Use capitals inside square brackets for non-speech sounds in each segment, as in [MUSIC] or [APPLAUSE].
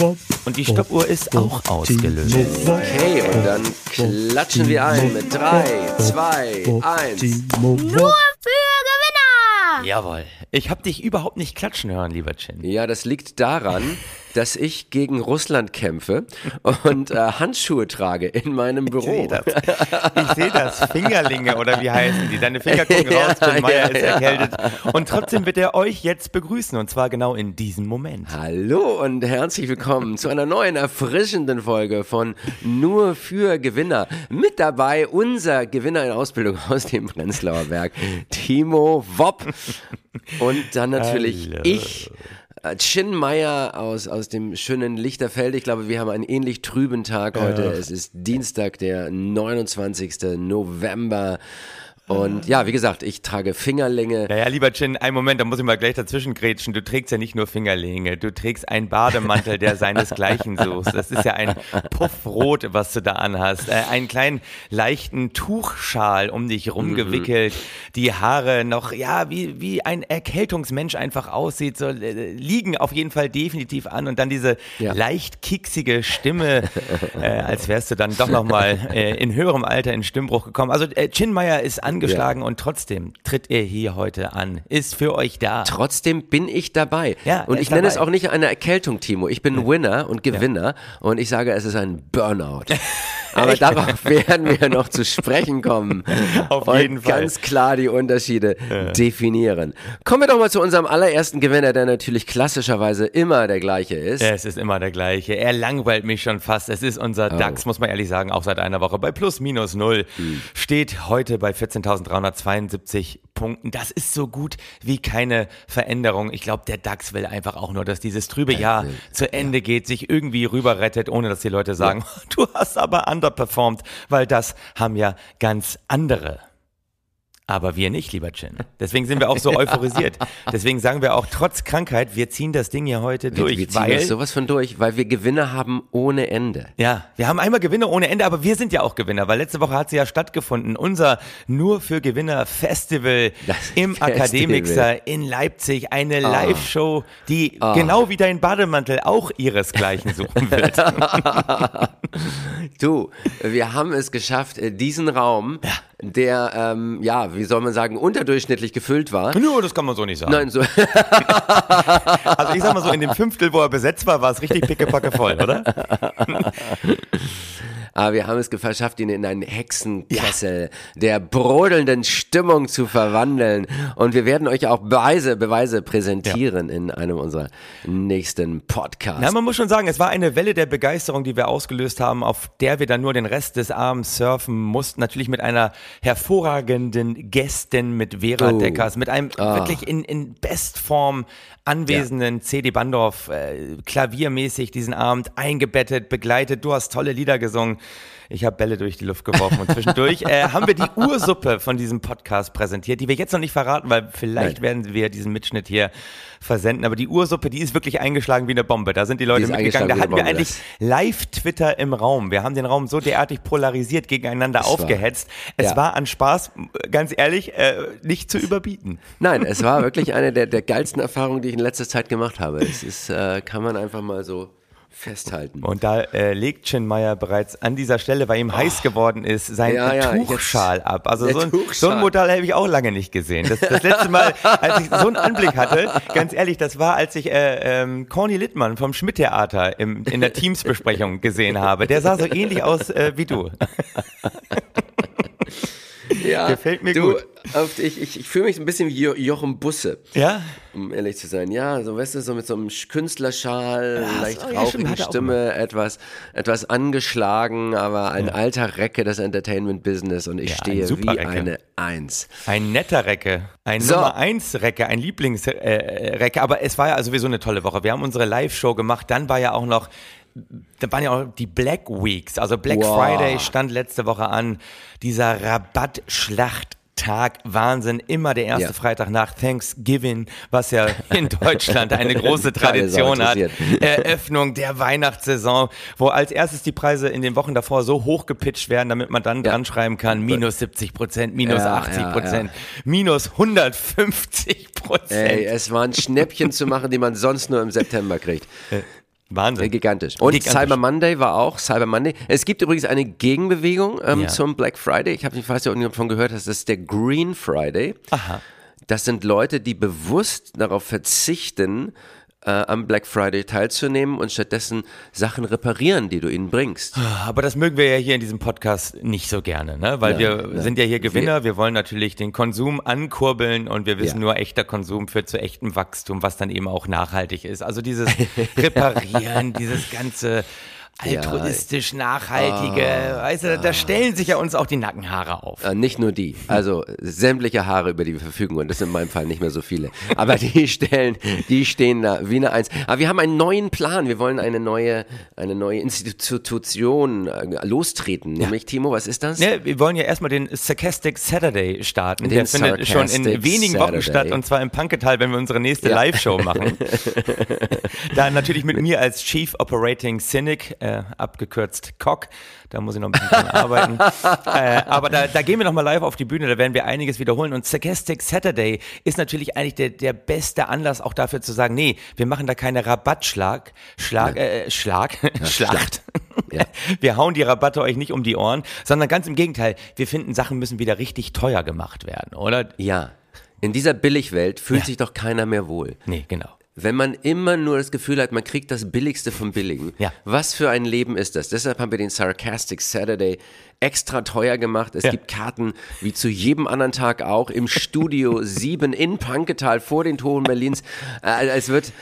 Und die Stoppuhr ist auch ausgelöst. Okay, und dann klatschen wir ein mit 3, 2, 1. Nur für Gewinner! Jawohl. Ich habe dich überhaupt nicht klatschen hören, lieber Chin. Ja, das liegt daran, dass ich gegen Russland kämpfe und äh, Handschuhe trage in meinem Ich Büro. sehe das. Ich sehe das. Fingerlinge oder wie heißen die? Deine Finger gucken [LAUGHS] raus, Jim Meyer Ja, ist ja. erkältet. Und trotzdem wird er euch jetzt begrüßen. Und zwar genau in diesem Moment. Hallo und herzlich willkommen zu einer neuen erfrischenden Folge von Nur für Gewinner. Mit dabei unser Gewinner in Ausbildung aus dem Prenzlauer Berg, Timo Wopp. Und dann natürlich Hallo. ich, Chin Meyer aus, aus dem schönen Lichterfeld. Ich glaube, wir haben einen ähnlich trüben Tag heute. Es ist Dienstag, der 29. November. Und ja, wie gesagt, ich trage Fingerlänge. Naja, lieber Chin, einen Moment, da muss ich mal gleich dazwischen grätschen. Du trägst ja nicht nur Fingerlinge, du trägst einen Bademantel, der seinesgleichen sucht. Das ist ja ein Puffrot, was du da anhast. Äh, einen kleinen, leichten Tuchschal um dich rumgewickelt. Die Haare noch, ja, wie, wie ein Erkältungsmensch einfach aussieht. So, äh, liegen auf jeden Fall definitiv an. Und dann diese Ja. leicht kicksige Stimme, äh, als wärst du dann doch nochmal äh, in höherem Alter in Stimmbruch gekommen. Also äh, Chin Meyer ist angeschlagen und trotzdem tritt er hier heute an. Ist für euch da. Trotzdem bin ich dabei. Ja, und ich ist nenne es dabei. auch nicht eine Erkältung, Timo. Ich bin Winner und Gewinner und ich sage, es ist ein Burnout. [LAUGHS] Aber darauf [LAUGHS] werden wir noch zu sprechen kommen. Auf und jeden Fall. ganz klar die Unterschiede definieren. Kommen wir doch mal zu unserem allerersten Gewinner, der natürlich klassischerweise immer der gleiche ist. Es ist immer der gleiche. Er langweilt mich schon fast. Es ist unser DAX, muss man ehrlich sagen, auch seit einer Woche bei plus minus null. Steht heute bei 14.372 Punkten. Das ist so gut wie keine Veränderung. Ich glaube, der DAX will einfach auch nur, dass dieses trübe Jahr zu Ende geht, sich irgendwie rüber rettet, ohne dass die Leute sagen, [LAUGHS] du hast aber underperformed, weil das haben ja ganz andere. Aber wir nicht, lieber Chin. Deswegen sind wir auch so [LAUGHS] euphorisiert. Deswegen sagen wir auch trotz Krankheit, wir ziehen das Ding hier heute durch, wir ziehen weil das sowas von durch, weil wir Gewinner haben ohne Ende. ja, wir haben einmal Gewinner ohne Ende, aber wir sind ja auch Gewinner, weil letzte Woche hat sie ja stattgefunden. Unser Nur für Gewinner Festival [LAUGHS] Das im Festival. Akademixer in Leipzig. Eine Live-Show, die genau wie dein Bademantel auch ihresgleichen suchen [LAUGHS] wird. Du, wir haben es geschafft, äh, diesen Raum, der, ähm, ja, wie soll man sagen, unterdurchschnittlich gefüllt war. Nur, das kann man so nicht sagen. Nein, so, [LAUGHS] Also ich sag mal so, in dem Fünftel, wo er besetzt war, war es richtig pickepacke voll, oder? aber [LAUGHS] wir haben es geschafft, ihn in einen Hexenkessel der brodelnden Stimmung zu verwandeln. Und wir werden euch auch Beweise, Beweise präsentieren in einem unserer nächsten Podcasts. Na, man muss schon sagen, es war eine Welle der Begeisterung, die wir ausgelöst haben, auf der wir dann nur den Rest des Abends surfen mussten. Natürlich mit einer hervorragenden Gästin, mit Vera Oh. Deckers, mit einem wirklich in, in Bestform anwesenden CD Bandorf, äh, klaviermäßig diesen Abend eingebettet, begleitet. Du hast tolle Lieder gesungen. Ich habe Bälle durch die Luft geworfen und zwischendurch [LAUGHS] äh, haben wir die Ursuppe von diesem Podcast präsentiert, die wir jetzt noch nicht verraten, weil vielleicht Nein. werden wir diesen Mitschnitt hier versenden. Aber die Ursuppe, die ist wirklich eingeschlagen wie eine Bombe. Da sind die Leute ist mitgegangen. Da hatten wir eigentlich Live-Twitter im Raum. Wir haben den Raum so derartig polarisiert gegeneinander war- aufgehetzt. Es ja. war an Spaß, ganz ehrlich, äh, nicht zu überbieten. Nein, es war wirklich eine der, der geilsten Erfahrungen, die ich in letzter Zeit gemacht habe. Es ist, äh, kann man einfach mal so festhalten. Und da äh, legt Chin Meyer bereits an dieser Stelle, weil ihm heiß geworden ist, sein Oh. Ja, ja, Tuchschal jetzt- ab. Also so ein, so Tuchschal. ein Modell habe ich auch lange nicht gesehen. Das, das letzte Mal, als ich so einen Anblick hatte, ganz ehrlich, das war, als ich äh, ähm, Corny Littmann vom Schmidt-Theater in der Teams-Besprechung gesehen habe. Der sah so ähnlich aus äh, wie du. [LAUGHS] Ja, Gefällt mir du, gut. Auf, ich ich, ich fühle mich ein bisschen wie jo Jochen Busse. Ja? um ehrlich zu sein. Ja, so weißt du, so mit so einem Sch- Künstlerschal, Ach leicht so, ja, er auch Stimme, etwas, etwas angeschlagen, aber ein alter Recke des Entertainment-Business und ich Ja, ein stehe super wie Recke. eine Eins. Ein netter Recke, ein So. Nummer 1 Recke, ein Lieblingsrecke, äh, aber es war ja sowieso eine tolle Woche. Wir haben unsere Live-Show gemacht, dann war ja auch noch, da waren ja auch die Black Weeks, also Black Wow. Friday stand letzte Woche an, dieser Rabattschlacht. Tag, Wahnsinn, immer der erste Ja. Freitag nach Thanksgiving, was ja in Deutschland eine große [LAUGHS] Tradition hat. [LAUGHS] Eröffnung der Weihnachtssaison, wo als erstes die Preise in den Wochen davor so hoch gepitcht werden, damit man dann dran schreiben kann, minus 70 Prozent, minus Ja, 80 ja, Prozent, minus 150 Ey, Prozent. es waren Schnäppchen zu machen, die man sonst nur im September kriegt. Wahnsinn. Gigantisch. Und Gigantisch. Cyber Monday war auch Cyber Monday. Es gibt übrigens eine Gegenbewegung ähm, Ja. zum Black Friday. Ich habe nicht weiß, ob ihr davon gehört hast, das ist der Green Friday. Aha. Das sind Leute, die bewusst darauf verzichten, äh, am Black Friday teilzunehmen und stattdessen Sachen reparieren, die du ihnen bringst. Aber das mögen wir ja hier in diesem Podcast nicht so gerne, ne? Weil wir sind ja hier Gewinner, wir wollen natürlich den Konsum ankurbeln und wir wissen Ja. nur, echter Konsum führt zu echtem Wachstum, was dann eben auch nachhaltig ist. Also dieses Reparieren, [LAUGHS] dieses ganze altruistisch nachhaltige, weißt du, da stellen sich ja uns auch die Nackenhaare auf. Äh, nicht nur die, also sämtliche Haare, über die wir verfügen und das sind in meinem Fall nicht mehr so viele. Aber die [LAUGHS] stellen, die stehen da wie eine Eins. Aber wir haben einen neuen Plan. Wir wollen eine neue, eine neue Institution äh, lostreten. Nämlich Timo, was ist das? Ne, wir wollen ja erstmal den Sarcastic Saturday starten. Den Der findet schon in wenigen Wochen Saturday. statt und zwar im Panketal, wenn wir unsere nächste Ja. Live-Show machen. [LAUGHS] da natürlich mit mir als Chief Operating Cynic, äh, abgekürzt COC. Da muss ich noch ein bisschen dran arbeiten. [LAUGHS] äh, aber da, da gehen wir nochmal live auf die Bühne, da werden wir einiges wiederholen. Und Sarcastic Saturday ist natürlich eigentlich der, der beste Anlass auch dafür zu sagen, nee, wir machen da keine Rabattschlag, Schlag, äh, Schlag, [LAUGHS] Schlacht. Ja. [LAUGHS] Wir hauen die Rabatte euch nicht um die Ohren, sondern ganz im Gegenteil. Wir finden, Sachen müssen wieder richtig teuer gemacht werden, oder? Ja. In dieser Billigwelt fühlt Ja. sich doch keiner mehr wohl. Nee, genau. Wenn man immer nur das Gefühl hat, man kriegt das Billigste vom Billigen. Ja. Was für ein Leben ist das? Deshalb haben wir den Sarcastic Saturday extra teuer gemacht. Es Ja. gibt Karten, wie zu jedem anderen Tag auch, im Studio [LAUGHS] 7 in Panketal vor den Toren Berlins. Äh, es wird,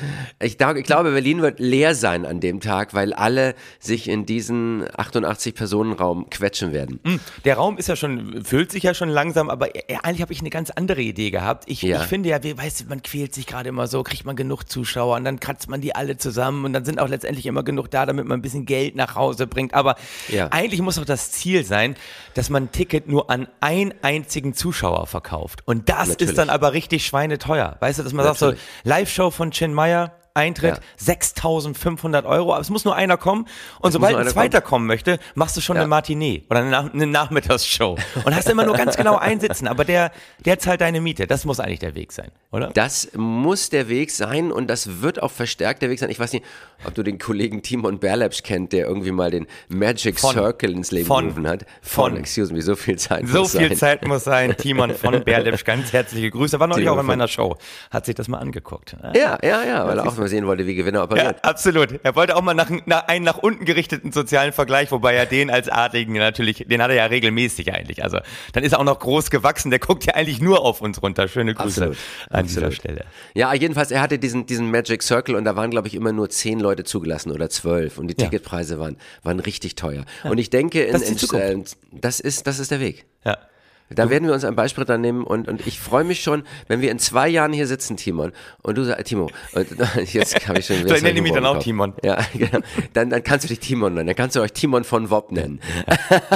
ich, ich glaube, Berlin wird leer sein an dem Tag, weil alle sich in diesen 88-Personen-Raum quetschen werden. Der Raum ist ja schon, füllt sich ja schon langsam, aber e- eigentlich habe ich eine ganz andere Idee gehabt. Ich, Ja. ich finde ja, wie, weißt du, man quält sich gerade immer so, kriegt man genug Zuschauer und dann kratzt man die alle zusammen und dann sind auch letztendlich immer genug da, damit man ein bisschen Geld nach Hause bringt. Aber Ja. eigentlich muss doch das Ziel sein, dass man ein Ticket nur an einen einzigen Zuschauer verkauft. Und das Natürlich. ist dann aber richtig schweineteuer. Weißt du, dass man sagt so, Natürlich. Live-Show von Chin Meyer, Eintritt Ja. 6500 Euro, aber es muss nur einer kommen. Und sobald nur ein zweiter kommen möchte, machst du schon Ja. eine Matinee oder eine, Nach eine Nachmittagsshow. Und hast immer nur ganz genau einsitzen, aber der, der zahlt deine Miete. Das muss eigentlich der Weg sein, oder? Das muss der Weg sein und das wird auch verstärkt der Weg sein. Ich weiß nicht, ob du den Kollegen Timon Berlepsch kennt, der irgendwie mal den Magic Von. Circle ins Leben Von. gerufen hat. Von. excuse me, so viel Zeit So muss viel sein. Zeit muss sein. [LAUGHS] Timon von Berlepsch, ganz herzliche Grüße. War neulich Timon auch in von- meiner Show. Hat sich das mal angeguckt. Ja, ja, ja, weil auch mal sehen wollte, wie Gewinner Ja, operiert. absolut. Er wollte auch mal nach, nach einen nach unten gerichteten sozialen Vergleich, wobei er den als Artigen natürlich, den hat er ja regelmäßig eigentlich. Also dann ist er auch noch groß gewachsen. Der guckt ja eigentlich nur auf uns runter. Schöne Grüße Absolut, an dieser absolut. Stelle. Ja, jedenfalls, er hatte diesen, diesen Magic Circle und da waren, glaube ich, immer nur zehn Leute zugelassen oder zwölf und die Ja. Ticketpreise waren, waren richtig teuer. Und ich denke, in, Das ist in, äh, das, ist, das ist der Weg. Ja. Da werden wir uns ein Beispiel dran nehmen und, und ich freue mich schon, wenn wir in zwei Jahren hier sitzen, Timon, und du sagst, Timo, und [LAUGHS] jetzt habe ich schon wieder ich nenne solche mich dann auch. Timon. Ja, [LAUGHS] genau. Dann, dann kannst du dich Timon nennen, dann kannst du euch Timon von Wob nennen.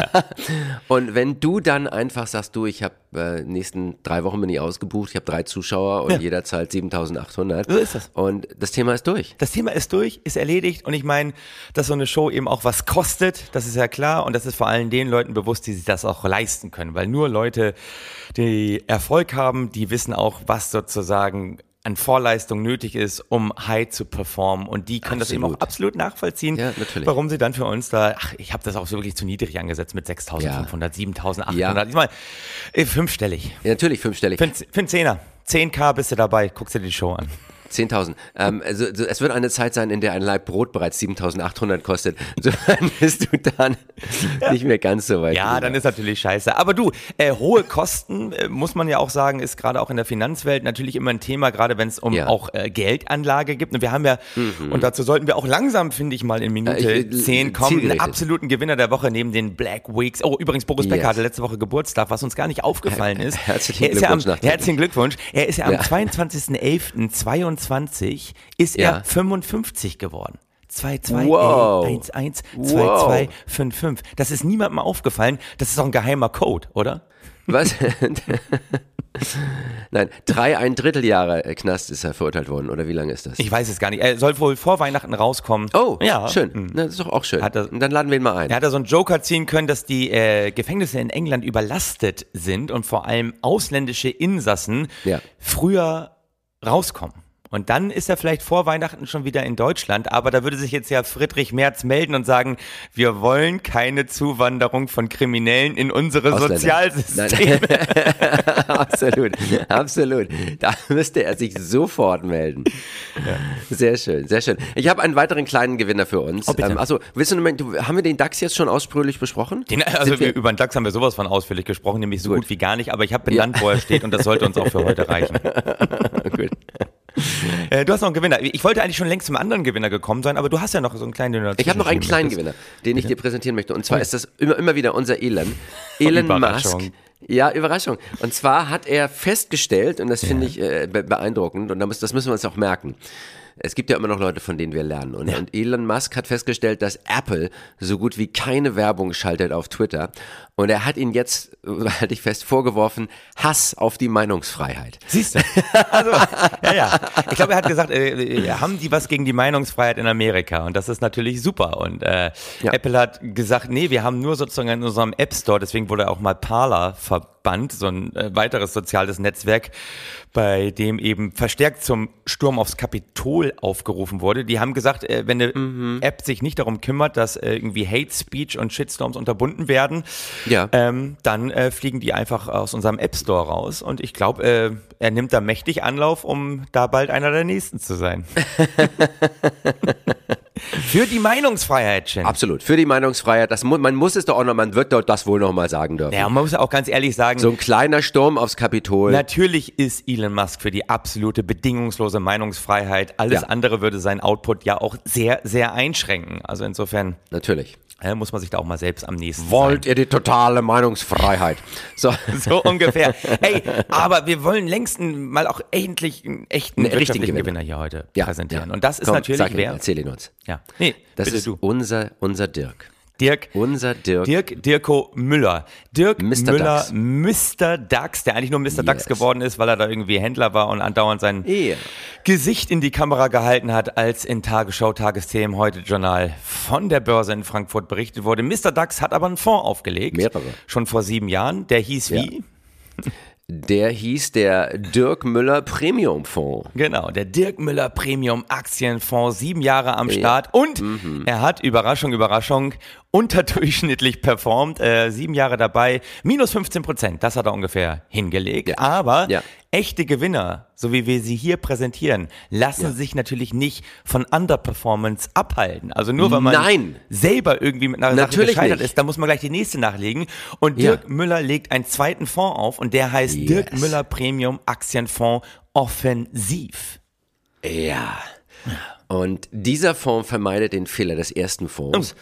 [LAUGHS] und wenn du dann einfach sagst, du, ich habe äh, nächsten drei Wochen bin ich ausgebucht, ich habe drei Zuschauer und Ja. jeder zahlt 7800. So ist das. Und das Thema ist durch. Das Thema ist durch, ist erledigt und ich meine, dass so eine Show eben auch was kostet, das ist ja klar und das ist vor allem den Leuten bewusst, die sich das auch leisten können, weil nur Leute, die Erfolg haben, die wissen auch, was sozusagen an Vorleistung nötig ist, um high zu performen und die können das eben auch Absolut. absolut nachvollziehen, Ja, warum sie dann für uns da, ach, ich habe das auch so wirklich zu niedrig angesetzt mit 6.500, 7.800, Ja. ich meine, äh, fünfstellig, Ja, natürlich fünfstellig. für, für einen Zehner, 10k bist du dabei, guckst dir die Show an. 10.000. Ähm, also, also es wird eine Zeit sein, in der ein Laib Brot bereits 7.800 kostet. [LAUGHS] So bist du dann nicht mehr ganz so weit. Ja, dann ist natürlich scheiße. Aber du, äh, hohe Kosten, äh, muss man ja auch sagen, ist gerade auch in der Finanzwelt natürlich immer ein Thema, gerade wenn es um Ja. auch äh, Geldanlage gibt. Und wir haben ja, und dazu sollten wir auch langsam, finde ich mal, in Minute Äh, ich- 10 kommen, einen absoluten Gewinner der Woche neben den Black Weeks. Oh, übrigens, Boris Becker Yes. hatte letzte Woche Geburtstag, was uns gar nicht aufgefallen ist. Herzlichen er ist ja am, Glückwunsch. Herzlichen Glückwunsch. Er ist ja am Ja. 22.11.22 ist Ja. er 55 geworden. 2-2, Wow. 1-1, Wow. 2-2, 5-5. Das ist niemandem aufgefallen. Das ist doch ein geheimer Code, oder? Was? Nein, drei ein Drittel Jahre äh, Knast ist er verurteilt worden. Oder wie lange ist das? Ich weiß es gar nicht. Er soll wohl vor Weihnachten rauskommen. oh, ja. schön. Na, das ist doch auch schön. Er- Und dann laden wir ihn mal ein. Er hat da so einen Joker ziehen können, dass die äh, Gefängnisse in England überlastet sind und vor allem ausländische Insassen Ja. früher rauskommen. Und dann ist er vielleicht vor Weihnachten schon wieder in Deutschland. Aber da würde sich jetzt ja Friedrich Merz melden und sagen, wir wollen keine Zuwanderung von Kriminellen in unsere Ausländer. Sozialsysteme. [LAUGHS] absolut, absolut. Da müsste er sich sofort melden. Sehr schön, sehr schön. Ich habe einen weiteren kleinen Gewinner für uns. Oh, ähm, achso, willst du, du, haben wir den DAX jetzt schon ausführlich besprochen? Den, also wir, über den DAX haben wir sowas von ausführlich gesprochen, nämlich so Gut. gut, wie gar nicht. Aber ich habe benannt, wo er steht und das sollte uns auch für heute reichen. [LAUGHS] Gut. Äh, du hast noch einen Gewinner. Ich wollte eigentlich schon längst zum anderen Gewinner gekommen sein, aber du hast ja noch so einen kleinen, du Ich habe noch einen kleinen Gewinner, den ich dir präsentieren möchte. Und zwar ist das immer, immer wieder unser Elon. [LAUGHS] Elon Überraschung. Musk. Ja, Überraschung. Und zwar hat er festgestellt, und das finde ich äh, be beeindruckend, und das müssen wir uns auch merken. Es gibt ja immer noch Leute, von denen wir lernen. Und, und Elon Musk hat festgestellt, dass Apple so gut wie keine Werbung schaltet auf Twitter. Und er hat ihn jetzt, äh, [LAUGHS] halte ich fest, vorgeworfen, Hass auf die Meinungsfreiheit. Siehst du? Also, ja, ja. Ich glaube, er hat gesagt, äh, äh, haben die was gegen die Meinungsfreiheit in Amerika? Und das ist natürlich super. Und äh, Ja. Apple hat gesagt, nee, wir haben nur sozusagen in unserem App Store, deswegen wurde auch mal Parler verbannt, so ein äh, weiteres soziales Netzwerk, bei dem eben verstärkt zum Sturm aufs Kapitol aufgerufen wurde. Die haben gesagt, äh, wenn eine Mhm. App sich nicht darum kümmert, dass äh, irgendwie Hate Speech und Shitstorms unterbunden werden, Ja. ähm, dann äh, fliegen die einfach aus unserem App Store raus. Und ich glaube, äh, er nimmt da mächtig Anlauf, um da bald einer der Nächsten zu sein. [LAUGHS] Für die Meinungsfreiheit, Chen. Absolut. Für die Meinungsfreiheit. Das man muss es doch auch noch, man wird dort das wohl noch mal sagen dürfen. Ja, und man muss auch ganz ehrlich sagen, So ein kleiner Sturm aufs Kapitol. Natürlich ist Elon Musk für die absolute bedingungslose Meinungsfreiheit. Alles Ja. andere würde seinen Output ja auch sehr, sehr einschränken. Also insofern Natürlich. Muss man sich da auch mal selbst am nächsten Wollt ihr die totale Meinungsfreiheit? [LAUGHS] So. sein. So ungefähr. Ey, aber wir wollen längst mal auch endlich einen echten Einen richtigen Gewinner. Gewinner hier heute Ja, präsentieren. ja. Und das ist Komm, natürlich sag wer? Erzähl ihn uns. Ja. Nee, Das ist du. unser, unser Dirk. Dirk. Unser Dirk. Dirk Dirko Müller. Dirk Mr. Müller, Dax. Mr. Dax, der eigentlich nur Mr. Dax Yes. geworden ist, weil er da irgendwie Händler war und andauernd sein Ja. Gesicht in die Kamera gehalten hat, als in Tagesschau, Tagesthemen, heute Journal von der Börse in Frankfurt berichtet wurde. Mr. Dax hat aber einen Fonds aufgelegt. Mehrere. Schon vor sieben Jahren. Der hieß wie? [LAUGHS] Der hieß der Dirk Müller Premium Fonds. Genau, der Dirk Müller Premium Aktienfonds, sieben Jahre am Start und Mhm. er hat, Überraschung, Überraschung, unterdurchschnittlich performt, äh, sieben Jahre dabei, minus 15 Prozent, das hat er ungefähr hingelegt, aber Ja. echte Gewinner, so wie wir sie hier präsentieren, lassen sich natürlich nicht von Underperformance abhalten. Also nur weil man Nein. selber irgendwie mit einer Natürlich Sache gescheitert nicht. ist, da muss man gleich die nächste nachlegen und Ja. Dirk Müller legt einen zweiten Fonds auf und der heißt Yes. Dirk Müller Premium Aktienfonds Offensiv. Ja. Und dieser Fonds vermeidet den Fehler des ersten Fonds.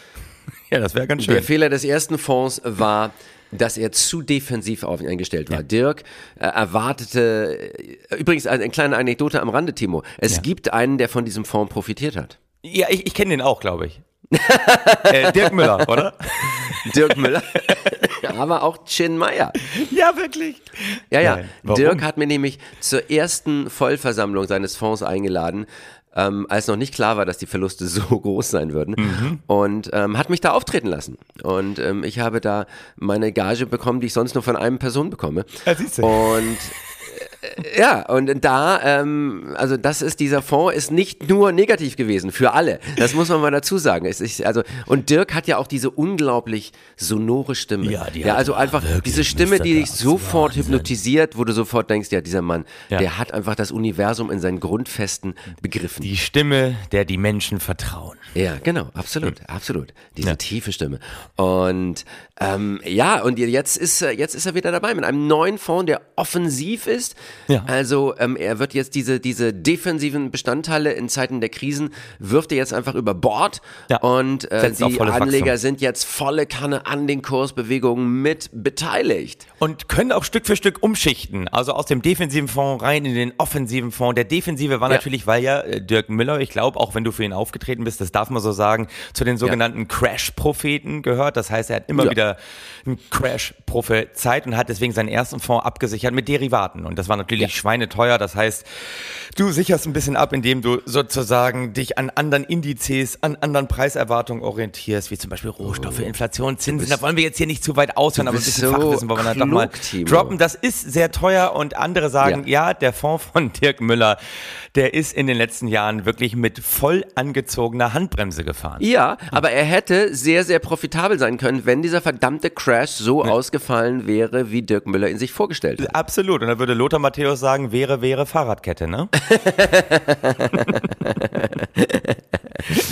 Ja, das wäre ganz Der Fehler des ersten Fonds war, dass er zu defensiv auf ihn eingestellt war. Dirk äh, erwartete, äh, übrigens eine, eine kleine Anekdote am Rande, Timo. Es Ja. gibt einen, der von diesem Fonds profitiert hat. Ja, ich, ich kenne den auch, glaube ich. [LAUGHS] äh, Dirk Müller, oder? [LAUGHS] Dirk Müller, [LAUGHS] aber auch Chin Meyer. Ja, wirklich. Ja, ja. Nein. Dirk hat mir nämlich zur ersten Vollversammlung seines Fonds eingeladen, ähm, als noch nicht klar war, dass die Verluste [LAUGHS] so groß sein würden. Mhm. Und ähm, hat mich da auftreten lassen. Und ähm, ich habe da meine Gage bekommen, die ich sonst nur von einem Person bekomme. Ja, siehst du. Und ja, und da, ähm, also das ist, dieser Fonds ist nicht nur negativ gewesen für alle. Das muss man mal dazu sagen. Es ist, also, und Dirk hat ja auch diese unglaublich sonore Stimme. Ja, die ja also einfach diese Stimme, die dich sofort Wahnsinn. hypnotisiert, wo du sofort denkst, ja, dieser Mann, Ja. der hat einfach das Universum in seinen Grundfesten begriffen. Die Stimme, der die Menschen vertrauen. Ja, genau, absolut, absolut. Diese tiefe Stimme. Und ähm, ja, und jetzt ist, er- jetzt ist er wieder dabei mit einem neuen Fonds, der offensiv ist. Ja. Also ähm, er wird jetzt diese, diese defensiven Bestandteile in Zeiten der Krisen, wirft er jetzt einfach über Bord. Ja. Und äh, die Anleger Wachstum. sind jetzt volle Kanne an den Kursbewegungen mit beteiligt. Und können auch Stück für Stück umschichten. Also aus dem defensiven Fonds rein in den offensiven Fonds. Der defensive war Ja. natürlich, weil ja äh, Dirk Müller, ich glaube, auch wenn du für ihn aufgetreten bist, das darf man so sagen, zu den sogenannten Crash-Propheten gehört. Das heißt, er hat immer Ja. Wieder einen Crash prophezeit und hat deswegen seinen ersten Fonds abgesichert mit Derivaten. Und das war natürlich natürlich schweineteuer. Das heißt, du sicherst ein bisschen ab, indem du sozusagen dich an anderen Indizes, an anderen Preiserwartungen orientierst, wie zum Beispiel Rohstoffe, Inflation, Zinsen. Da wollen wir jetzt hier nicht zu weit ausführen, aber ein bisschen so Fachwissen wollen wir dann doch mal Timo. droppen. Das ist sehr teuer und andere sagen, ja. der Fonds von Dirk Müller, der ist in den letzten Jahren wirklich mit voll angezogener Handbremse gefahren. Ja, aber er hätte sehr, sehr profitabel sein können, wenn dieser verdammte Crash so ausgefallen wäre, wie Dirk Müller ihn sich vorgestellt hat. Absolut. Und da würde Lothar Matthäus sagen, wäre, wäre Fahrradkette, ne? [LAUGHS]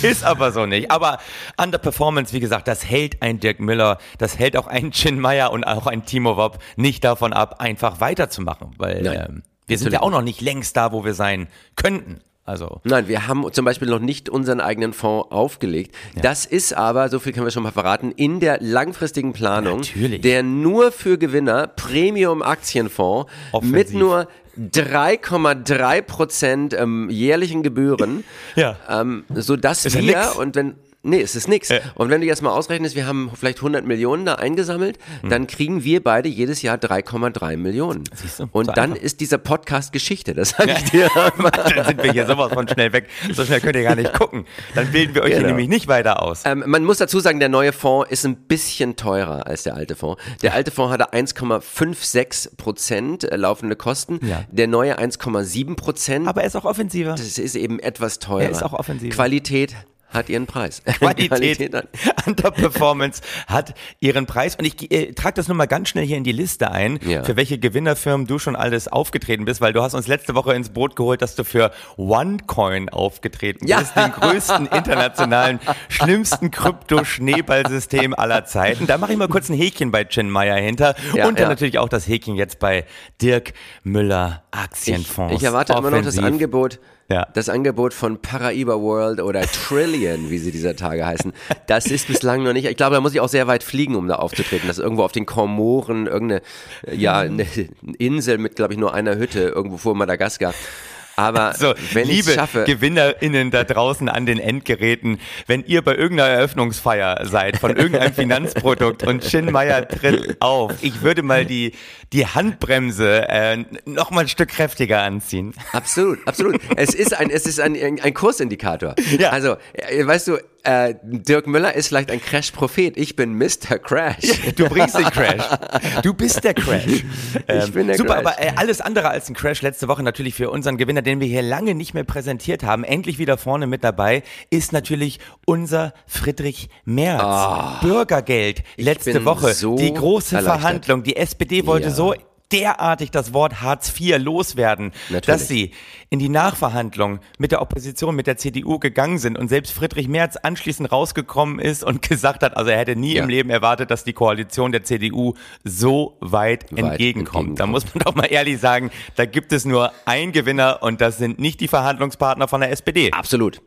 Ist aber so nicht. Aber Underperformance, wie gesagt, das hält ein Dirk Müller, das hält auch ein Chin Meyer und auch ein Timo Wob nicht davon ab, einfach weiterzumachen. Weil ähm, wir sind ja auch noch nicht längst da, wo wir sein könnten. Also. Nein, wir haben zum Beispiel noch nicht unseren eigenen Fonds aufgelegt. Das ist aber, so viel können wir schon mal verraten, in der langfristigen Planung Natürlich. der nur für Gewinner Premium Aktienfonds Offensiv. mit nur 3,3 Prozent ähm, jährlichen Gebühren, Ja. ähm, sodass Ist ja wir nix. und wenn Nee, es ist nix. Äh. Und wenn du jetzt mal ausrechnest, wir haben vielleicht 100 Millionen da eingesammelt, Hm. dann kriegen wir beide jedes Jahr 3,3 Millionen. Siehst du, Und so dann einfach. ist dieser Podcast Geschichte, das sage ich dir. [LAUGHS] Dann sind wir hier sowas von schnell weg. So schnell könnt ihr gar nicht gucken. Dann bilden wir euch hier Genau. nämlich nicht weiter aus. Ähm, man muss dazu sagen, der neue Fonds ist ein bisschen teurer als der alte Fonds. Der alte Fonds hatte 1,56 Prozent äh, laufende Kosten, Ja. der neue 1,7 Prozent. Aber er ist auch offensiver. Das ist eben etwas teurer. Er ist auch offensiver. Qualität hat ihren Preis. [LAUGHS] [LAUGHS] Qualität, hat, [LAUGHS] Underperformance hat ihren Preis. Und ich äh, trage das nur mal ganz schnell hier in die Liste ein, Ja. für welche Gewinnerfirmen du schon alles aufgetreten bist, weil du hast uns letzte Woche ins Boot geholt, dass du für OneCoin aufgetreten Ja. bist, den größten internationalen, schlimmsten Krypto-Schneeballsystem aller Zeiten. Da mache ich mal kurz ein Häkchen bei Chin Meyer hinter Ja, und dann natürlich auch das Häkchen jetzt bei Dirk Müller Aktienfonds. ich erwarte immer noch das Offensiv. Angebot, Ja. das Angebot von Paraiba World oder Trillion, wie sie dieser Tage heißen. Das ist bislang noch nicht. Ich glaube, da muss ich auch sehr weit fliegen, um da aufzutreten. Das ist irgendwo auf den Komoren, irgendeine, ja, eine Insel mit, glaube ich, nur einer Hütte irgendwo vor Madagaskar. Aber [LAUGHS] So, wenn liebe schaffe, GewinnerInnen da draußen an den Endgeräten, wenn ihr bei irgendeiner Eröffnungsfeier seid von irgendeinem [LAUGHS] Finanzprodukt und Chin Meyer tritt auf, ich würde mal die, die Handbremse äh, noch mal ein Stück kräftiger anziehen. Absolut, absolut. es ist ein, es ist ein, ein Kursindikator. Ja. Also, äh, weißt du, äh, Dirk Müller ist vielleicht ein Crash-Prophet. Ich bin Mr. Crash. [LAUGHS] Du bringst den Crash. Du bist der Crash. Ähm, bin der super, Crash. aber äh, alles andere als ein Crash letzte Woche natürlich für unseren Gewinner, den wir hier lange nicht mehr präsentiert haben, endlich wieder vorne mit dabei, ist natürlich unser Friedrich Merz. Bürgergeld letzte Woche. so die große. Verhandlung. Die SPD wollte Ja. so derartig das Wort Hartz IV loswerden, Natürlich. dass sie in die Nachverhandlung mit der Opposition, mit der CDU gegangen sind und selbst Friedrich Merz anschließend rausgekommen ist und [LAUGHS] gesagt hat, also er hätte nie Ja. im Leben erwartet, dass die Koalition der CDU so weit, entgegenkommt. Da muss man [LAUGHS] doch mal ehrlich sagen, da gibt es nur einen Gewinner und das sind nicht die Verhandlungspartner von der SPD. Absolut.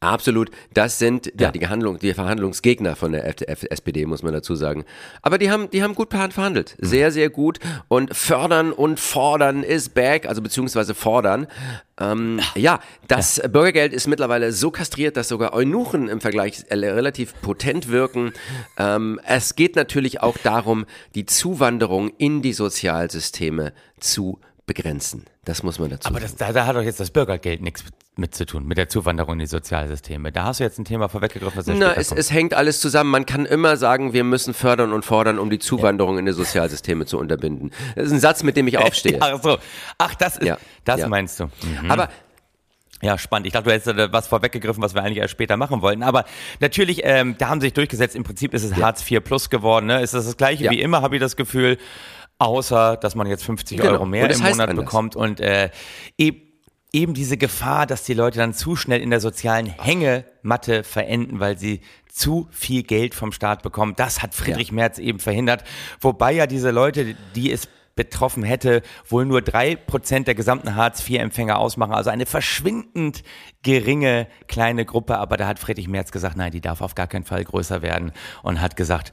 Absolut. Das sind ja, Ja. die, Gehandlung, die Verhandlungsgegner von der F F SPD, muss man dazu sagen. Aber die haben, die haben gut verhandelt. Sehr, sehr gut. Und fördern und fordern ist back, also beziehungsweise fordern. Ähm, ja, das Bürgergeld ist mittlerweile so kastriert, dass sogar Eunuchen im Vergleich äh, relativ potent wirken. Ähm, es geht natürlich auch darum, die Zuwanderung in die Sozialsysteme zu begrenzen. Das muss man dazu Aber das, da, da hat doch jetzt das Bürgergeld nichts mit zu tun, mit der Zuwanderung in die Sozialsysteme. Da hast du jetzt ein Thema vorweggegriffen, was ja Na, es, es hängt alles zusammen. Man kann immer sagen, wir müssen fördern und fordern, um die Zuwanderung in die Sozialsysteme zu unterbinden. Das ist ein Satz, mit dem ich aufstehe. [LAUGHS] Ach so. Ach, das ist, Ja, das ja. meinst du. Mhm. Aber Ja, spannend. Ich dachte, du hättest da was vorweggegriffen, was wir eigentlich erst später machen wollten. Aber natürlich, ähm, da haben sie sich durchgesetzt. Im Prinzip ist es Hartz IV Plus geworden. Ne? Ist das das gleiche Ja. wie immer, habe ich das Gefühl. Außer, dass man jetzt 50 Genau. Euro mehr im Monat anders. bekommt. Und äh, eben eben diese Gefahr, dass die Leute dann zu schnell in der sozialen Hängematte verenden, weil sie zu viel Geld vom Staat bekommen. Das hat Friedrich Merz eben verhindert. Wobei ja diese Leute, die es betroffen hätte, wohl nur drei Prozent der gesamten Hartz-IV-Empfänger ausmachen. Also eine verschwindend geringe kleine Gruppe. Aber da hat Friedrich Merz gesagt, nein, die darf auf gar keinen Fall größer werden. Und hat gesagt,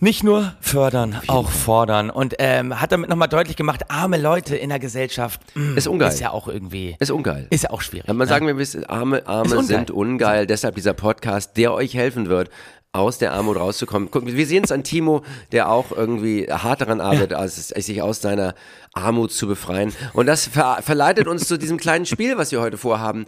nicht nur fördern, auch fordern. Und ähm, hat damit nochmal deutlich gemacht, arme Leute in der Gesellschaft mm, Ist ungeil. ist ja auch irgendwie, ist ungeil. ist ja auch schwierig. Man ne? sagen wir, bis- arme, arme sind ungeil. Deshalb dieser Podcast, der euch helfen wird, aus der Armut rauszukommen. Guck, wir sehen es an Timo, der auch irgendwie hart daran arbeitet, ja. als, sich aus seiner Armut zu befreien. Und das ver verleitet uns zu diesem kleinen Spiel, was wir heute vorhaben.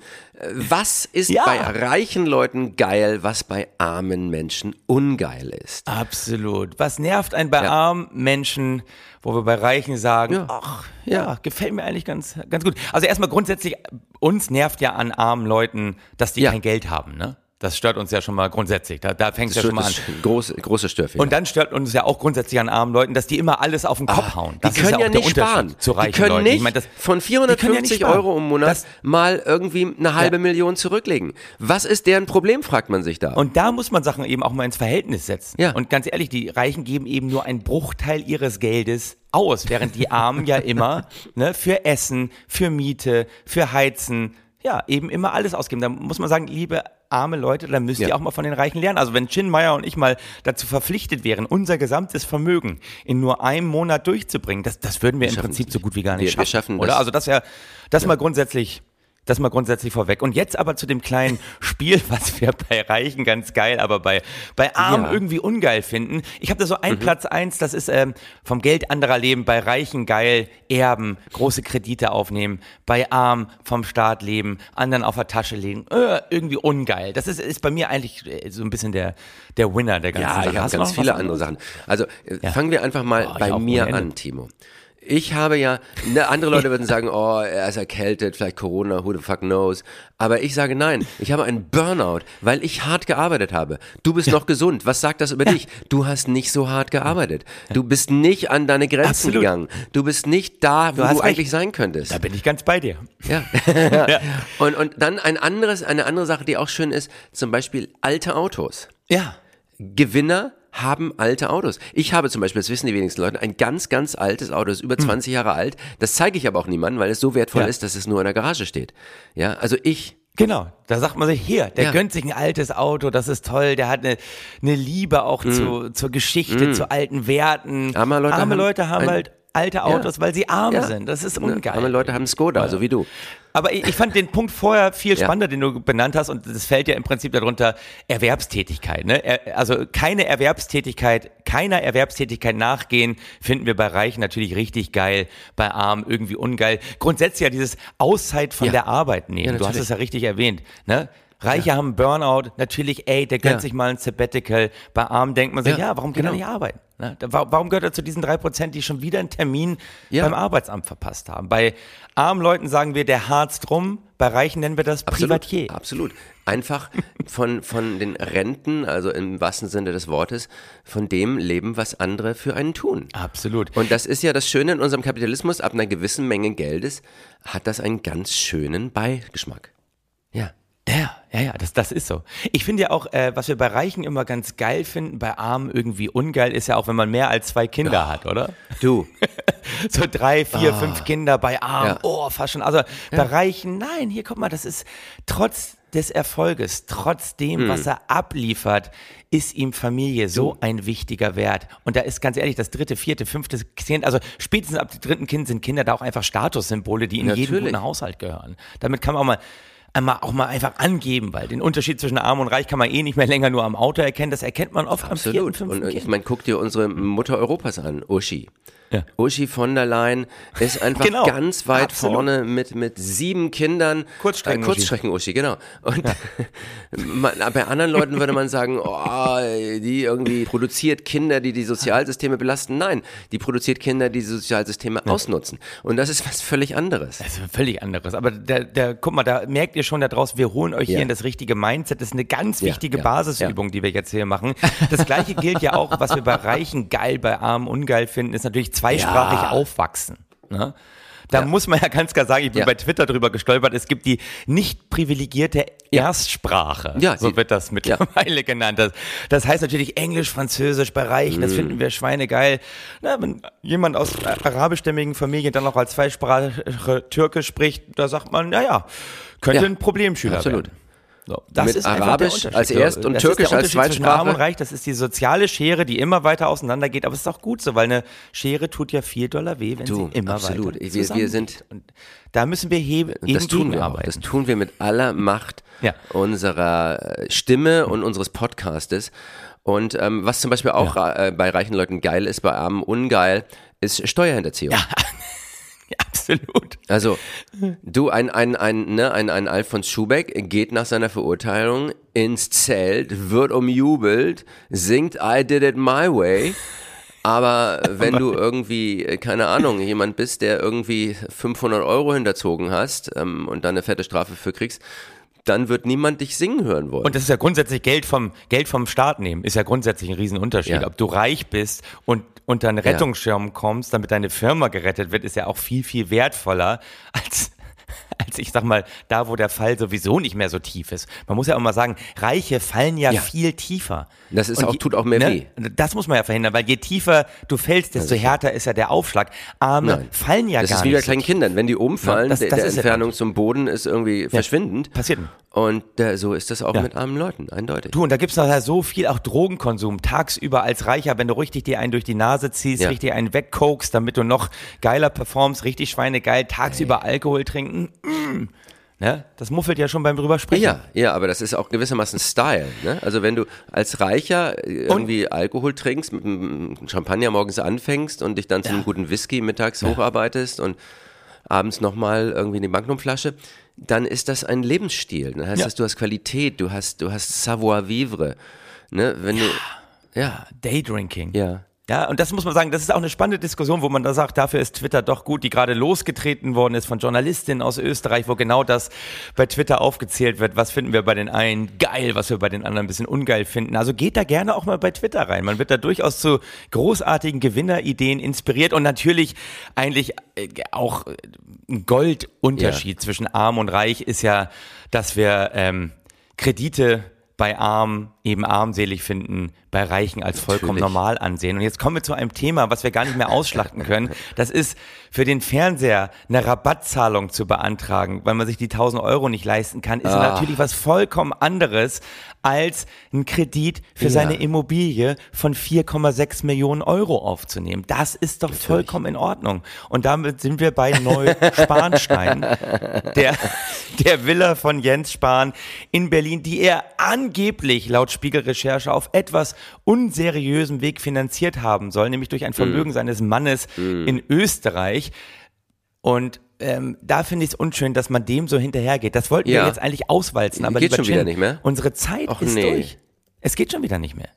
Was ist ja. bei reichen Leuten geil, was bei armen Menschen ungeil ist? Absolut. Was nervt einen bei ja. armen Menschen, wo wir bei Reichen sagen, ach, ja, gefällt mir eigentlich ganz, ganz gut. Also erstmal grundsätzlich, uns nervt ja an armen Leuten, dass die kein Geld haben, ne? Das stört uns ja schon mal grundsätzlich. Da, da fängt es ja schon mal an. Groß, große Störfehler. Und dann stört uns ja auch grundsätzlich an armen Leuten, dass die immer alles auf den Kopf ah, hauen. Das die können ja, ja nicht sparen. Zu reichen die können Leuten. nicht ich mein, das, von 450 ja Euro im Monat das, mal irgendwie eine halbe ja. Million zurücklegen. Was ist deren Problem, fragt man sich da. Und da muss man Sachen eben auch mal ins Verhältnis setzen. Ja. Und ganz ehrlich, die Reichen geben eben nur einen Bruchteil ihres Geldes aus, während die Armen ja immer [LAUGHS] ne, für Essen, für Miete, für Heizen, ja, eben immer alles ausgeben. Da muss man sagen, liebe arme Leute, dann müsst ja. ihr auch mal von den Reichen lernen. Also wenn Chin Meyer und ich mal dazu verpflichtet wären, unser gesamtes Vermögen in nur einem Monat durchzubringen, das, das würden wir, wir im Prinzip so gut wie gar nicht wir, schaffen. Wir schaffen oder? Also das ja, das ja. mal grundsätzlich das mal grundsätzlich vorweg. Und jetzt aber zu dem kleinen [LAUGHS] Spiel, was wir bei Reichen ganz geil, aber bei, bei Armen ja. irgendwie ungeil finden. Ich habe da so ein mhm. Platz eins, das ist ähm, vom Geld anderer leben, bei Reichen geil, erben, große Kredite aufnehmen, bei Arm vom Staat leben, anderen auf der Tasche legen, äh, irgendwie ungeil. Das ist, ist bei mir eigentlich äh, so ein bisschen der, der Winner der ganzen ja, Sache. Ja, ich habe ganz viele andere Sachen. Also äh, ja. fangen wir einfach mal oh, bei mir an, Timo. Ich habe ja, ne, andere Leute würden sagen, oh, er ist erkältet, vielleicht Corona, who the fuck knows. Aber ich sage nein, ich habe einen Burnout, weil ich hart gearbeitet habe. Du bist noch gesund. Was sagt das über dich? Du hast nicht so hart gearbeitet. Du bist nicht an deine Grenzen Absolut. gegangen. Du bist nicht da, wo du, du eigentlich sein könntest. Da bin ich ganz bei dir. Ja. [LAUGHS] ja. Und, und dann ein anderes, eine andere Sache, die auch schön ist, zum Beispiel alte Autos. Ja. Gewinner haben alte Autos. Ich habe zum Beispiel, das wissen die wenigsten Leute, ein ganz, ganz altes Auto, das ist über 20 hm. Jahre alt. Das zeige ich aber auch niemandem, weil es so wertvoll ja. ist, dass es nur in der Garage steht. Ja, also ich Genau, da sagt man sich, hier, der ja. gönnt sich ein altes Auto, das ist toll, der hat eine, eine Liebe auch mm. zu, zur Geschichte, mm. zu alten Werten. Arme Leute Arme haben, Leute haben halt alte Autos, ja. weil sie arm ja. sind. Das ist ungeil. Arme Leute haben Skoda, so wie du. Aber ich, ich fand den Punkt vorher viel spannender, ja. den du benannt hast, und das fällt ja im Prinzip darunter Erwerbstätigkeit. Ne? Also keine Erwerbstätigkeit, keiner Erwerbstätigkeit nachgehen, finden wir bei Reichen natürlich richtig geil, bei Armen irgendwie ungeil. Grundsätzlich ja dieses Auszeit von der Arbeit nehmen. du hast es ja richtig erwähnt. Ne? Reiche ja. haben Burnout, natürlich, ey, der gönnt ja. sich mal ein Sabbatical. Bei Armen denkt man sich, ja, ja warum genau. kann er nicht arbeiten? Ne? Warum gehört er zu diesen drei Prozent, die schon wieder einen Termin beim Arbeitsamt verpasst haben? Bei armen Leuten sagen wir, der harzt rum, bei Reichen nennen wir das absolut, Privatier. Absolut. Einfach von, von den Renten, also im wahrsten Sinne des Wortes, von dem leben, was andere für einen tun. Absolut. Und das ist ja das Schöne in unserem Kapitalismus, ab einer gewissen Menge Geldes hat das einen ganz schönen Beigeschmack. Ja. Ja, ja, ja, das, das ist so. Ich finde ja auch, äh, was wir bei Reichen immer ganz geil finden, bei Armen irgendwie ungeil, ist ja auch, wenn man mehr als zwei Kinder oh, hat, oder? Du. [LAUGHS] so drei, vier, oh. fünf Kinder bei Armen, ja. oh, fast schon. Also ja. bei Reichen, nein, hier guck mal, das ist trotz des Erfolges, trotz dem, hm. was er abliefert, ist ihm Familie so du. ein wichtiger Wert. Und da ist ganz ehrlich, das dritte, vierte, fünfte Kind, also spätestens ab dem dritten Kind sind Kinder da auch einfach Statussymbole, die in Natürlich. jeden guten Haushalt gehören. Damit kann man auch mal einmal auch mal einfach angeben, weil den Unterschied zwischen Arm und Reich kann man eh nicht mehr länger nur am Auto erkennen. Das erkennt man oft Absolut. am vierten, Und ich meine, guck dir unsere Mutter Europas an, Uschi. Ja. Uschi von der Leyen ist [LAUGHS] einfach genau. ganz weit Absolut. vorne mit, mit sieben Kindern. Kurzstrecken, äh, Kurzstrecken Uschi, genau. Und ja. [LAUGHS] man, bei anderen Leuten würde man sagen, oh, die irgendwie produziert Kinder, die die Sozialsysteme belasten. Nein, die produziert Kinder, die die Sozialsysteme ja. ausnutzen. Und das ist was völlig anderes. Das ist völlig anderes. Aber der, der, guck mal, da merkt ihr schon daraus, wir holen euch hier in das richtige Mindset. Das ist eine ganz wichtige Basisübung, die wir jetzt hier machen. Das gleiche gilt ja auch, was wir bei Reichen geil, bei Armen ungeil finden, ist natürlich zweisprachig ja. aufwachsen. Ne? Da ja. muss man ja ganz klar sagen, ich bin ja. bei Twitter drüber gestolpert, es gibt die nicht privilegierte Erstsprache. Ja, so wird das mittlerweile genannt. Das, das, heißt natürlich Englisch, Französisch bei Reichen, mm. das finden wir schweinegeil. Na, wenn jemand aus arabischstämmigen Familien dann noch als Zweisprache Türkisch spricht, da sagt man, naja, könnte ein Problemschüler Absolut. werden. So, Mit einfach der Arabisch als Erst- und das Türkisch ist als Zweitsprache? Arm und Reich, das ist die soziale Schere, die immer weiter auseinandergeht, aber es ist auch gut so, weil eine Schere tut ja viel doller weh, wenn Du, sie immer absolut. weiter Wir- wir sind- und da müssen wir hebe, Und eben das tun wir auch. gegenarbeiten. Das tun wir mit aller Macht Ja. unserer äh, Stimme und unseres Podcastes. Und ähm, was zum Beispiel auch äh, bei reichen Leuten geil ist, bei Armen ungeil, ist Steuerhinterziehung. Ja, [LAUGHS] absolut. Also, du, ein, ein, ein, ne, ein, ein Alfons Schubeck geht nach seiner Verurteilung ins Zelt, wird umjubelt, singt I did it my way. Aber wenn du [LAUGHS] irgendwie, keine Ahnung, jemand bist, der irgendwie 500 Euro hinterzogen hast ähm, und dann eine fette Strafe für kriegst, dann wird niemand dich singen hören wollen. Und das ist ja grundsätzlich Geld vom, Geld vom Staat nehmen, ist ja grundsätzlich ein Riesenunterschied. Ja. Ob du reich bist und unter einen Rettungsschirm kommst, damit deine Firma gerettet wird, ist ja auch viel, viel wertvoller als, [LAUGHS] als ich sag mal, da, wo der Fall sowieso nicht mehr so tief ist. Man muss ja auch mal sagen, Reiche fallen ja, Ja. viel tiefer. Das ist Und auch- je- tut auch mehr ne? weh. Das muss man ja verhindern, weil je tiefer du fällst, desto härter ist ja der Aufschlag. Arme Nein. fallen ja das gar ist wie nicht. bei kleinen. Kindern. Wenn die umfallen, das- der, das der ist ja Entfernung zum Boden ist irgendwie verschwindend. Passiert. Und äh, so ist das auch Ja. mit armen Leuten, eindeutig. Du, und da gibt's nachher so viel auch Drogenkonsum tagsüber als Reicher, wenn du richtig dir einen durch die Nase ziehst, Ja. richtig einen wegkokst, damit du noch geiler performst, richtig schweinegeil, tagsüber Alkohol trinken. Mm. Ne? Das muffelt ja schon beim drüber sprechen. Ja, ja, aber das ist auch gewissermaßen Style. Ne? Also wenn du als Reicher äh, irgendwie Alkohol trinkst, mit einem Champagner morgens anfängst und dich dann zu einem guten Whisky mittags hocharbeitest und abends nochmal irgendwie eine Magnumflasche, dann ist das ein Lebensstil. Dann heißt Ja. das, du hast Qualität, du hast, du hast Savoir-vivre. Ne? Wenn du, ja, Daydrinking. ja. Ja, und das muss man sagen, das ist auch eine spannende Diskussion, wo man da sagt, dafür ist Twitter doch gut, die gerade losgetreten worden ist von Journalistinnen aus Österreich, wo genau das bei Twitter aufgezählt wird. Was finden wir bei den einen geil, was wir bei den anderen ein bisschen ungeil finden. Also geht da gerne auch mal bei Twitter rein. Man wird da durchaus zu großartigen Gewinnerideen inspiriert und natürlich eigentlich äh, auch äh, ein Goldunterschied zwischen arm und reich ist ja, dass wir ähm, Kredite bei Arm eben armselig finden, bei Reichen als vollkommen Natürlich. normal ansehen. Und jetzt kommen wir zu einem Thema, was wir gar nicht mehr ausschlachten können. Das ist für den Fernseher eine Rabattzahlung zu beantragen, weil man sich die 1000 Euro nicht leisten kann, ist Ah. natürlich was vollkommen anderes als ein Kredit für seine Immobilie von 4,6 Millionen Euro aufzunehmen. Das ist doch vollkommen in Ordnung. Und damit sind wir bei Neu-Spanstein, [LAUGHS] der, der Villa von Jens Spahn in Berlin, die er angeblich laut Spiegelrecherche auf etwas unseriösem Weg finanziert haben soll, nämlich durch ein Vermögen seines Mannes in Österreich. Und ähm, da finde ich es unschön, dass man dem so hinterhergeht. Das wollten Ja. wir jetzt eigentlich auswalzen, aber Geht schon wieder Chin, nicht mehr? Unsere Zeit Och, ist nee. durch. Es geht schon wieder nicht mehr.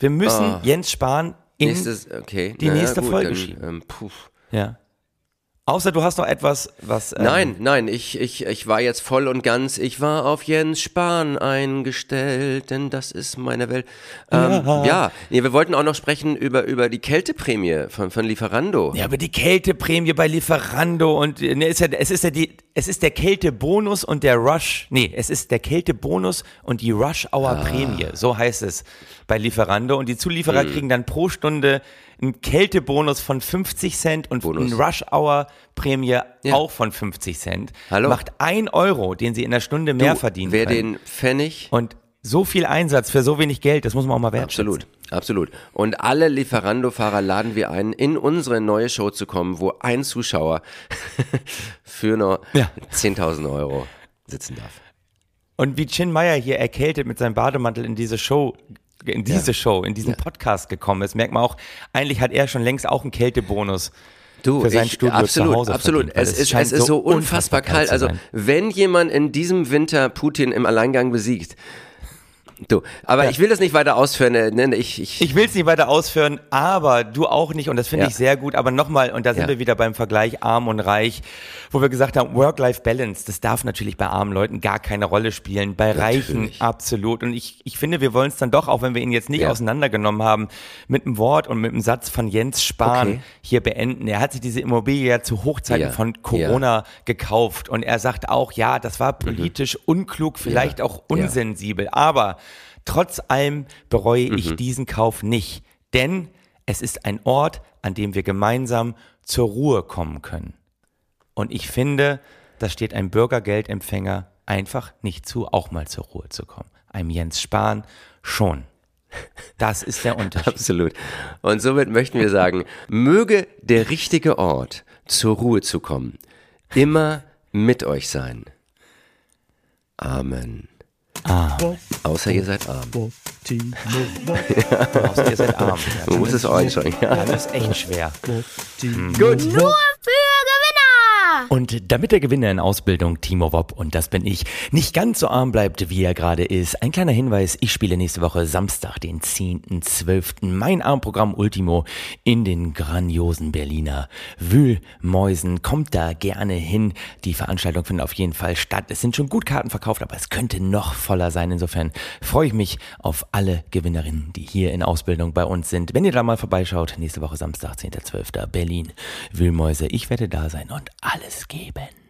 Wir müssen Jens Spahn in Nächstes, okay. die na nächste gut, Folge dann, schieben. Ähm, puh. ja. Außer du hast noch etwas, was ähm, Nein, nein, ich, ich, ich war jetzt voll und ganz, ich war auf Jens Spahn eingestellt, denn das ist meine Welt. Ähm, ja, nee, wir wollten auch noch sprechen über, über die Kälteprämie von, von Lieferando. Ja, aber die Kälteprämie bei Lieferando und ne, ist ja, es ist ja die, es ist der Kältebonus und der Rush. Nee, es ist der Kältebonus und die Rush Hour Ah. Prämie. So heißt es bei Lieferando. Und die Zulieferer Hm. kriegen dann pro Stunde einen Kältebonus von 50 Cent und Bonus. eine Rush Hour Prämie Ja. auch von 50 Cent. Hallo. Macht ein Euro, den sie in der Stunde mehr Du, verdienen Wer können. den Pfennig und so viel Einsatz für so wenig Geld, das muss man auch mal wertschätzen. Absolut, absolut. Und alle Lieferando-Fahrer laden wir ein, in unsere neue Show zu kommen, wo ein Zuschauer [LAUGHS] für nur Ja. 10.000 Euro sitzen darf. Und wie Chin Meyer hier erkältet mit seinem Bademantel in diese Show, in diese Show, in diesen Podcast gekommen ist, merkt man auch, eigentlich hat er schon längst auch einen Kältebonus. Du, für sein ich, Studio absolut, zu Hause absolut. es, es ist, es ist so unfassbar unfassbar kalt Also, wenn jemand in diesem Winter Putin im Alleingang besiegt, du, aber ich will das nicht weiter ausführen. äh, Ne, ich, ich, Ich will es nicht weiter ausführen, aber du auch nicht und das finde Ja. ich sehr gut. Aber nochmal, und da sind Ja. wir wieder beim Vergleich arm und reich, wo wir gesagt haben, Work-Life-Balance, das darf natürlich bei armen Leuten gar keine Rolle spielen, bei Reichen Natürlich. absolut. Und ich, ich finde, wir wollen es dann doch, auch wenn wir ihn jetzt nicht Ja. auseinandergenommen haben, mit einem Wort und mit einem Satz von Jens Spahn Okay. hier beenden. Er hat sich diese Immobilie ja zu Hochzeiten Ja. von Corona gekauft und er sagt auch, ja, das war politisch unklug, vielleicht auch Ja. unsensibel, aber trotz allem bereue Mhm. ich diesen Kauf nicht, denn es ist ein Ort, an dem wir gemeinsam zur Ruhe kommen können. Und ich finde, da steht ein Bürgergeldempfänger einfach nicht zu, auch mal zur Ruhe zu kommen. Einem Jens Spahn schon. Das ist der [LAUGHS] Unterschied. Absolut. Und somit möchten wir sagen, möge der richtige Ort, zur Ruhe zu kommen, immer mit euch sein. Amen. Ah. Außer ihr seid arm. Außer ihr seid arm. Ja, Man muss es auch einschränken. Ja, Ja. das ist echt schwer. Gut. Nur für! Und damit der Gewinner in Ausbildung, Timo Wopp, und das bin ich, nicht ganz so arm bleibt, wie er gerade ist, ein kleiner Hinweis, ich spiele nächste Woche Samstag, den 10.12. mein Armprogramm Ultimo in den grandiosen Berliner Wühlmäusen. Kommt da gerne hin. Die Veranstaltung findet auf jeden Fall statt. Es sind schon gut Karten verkauft, aber es könnte noch voller sein. Insofern freue ich mich auf alle Gewinnerinnen, die hier in Ausbildung bei uns sind. Wenn ihr da mal vorbeischaut, nächste Woche Samstag, 10.12. Berlin Wühlmäuse. Ich werde da sein und es geben.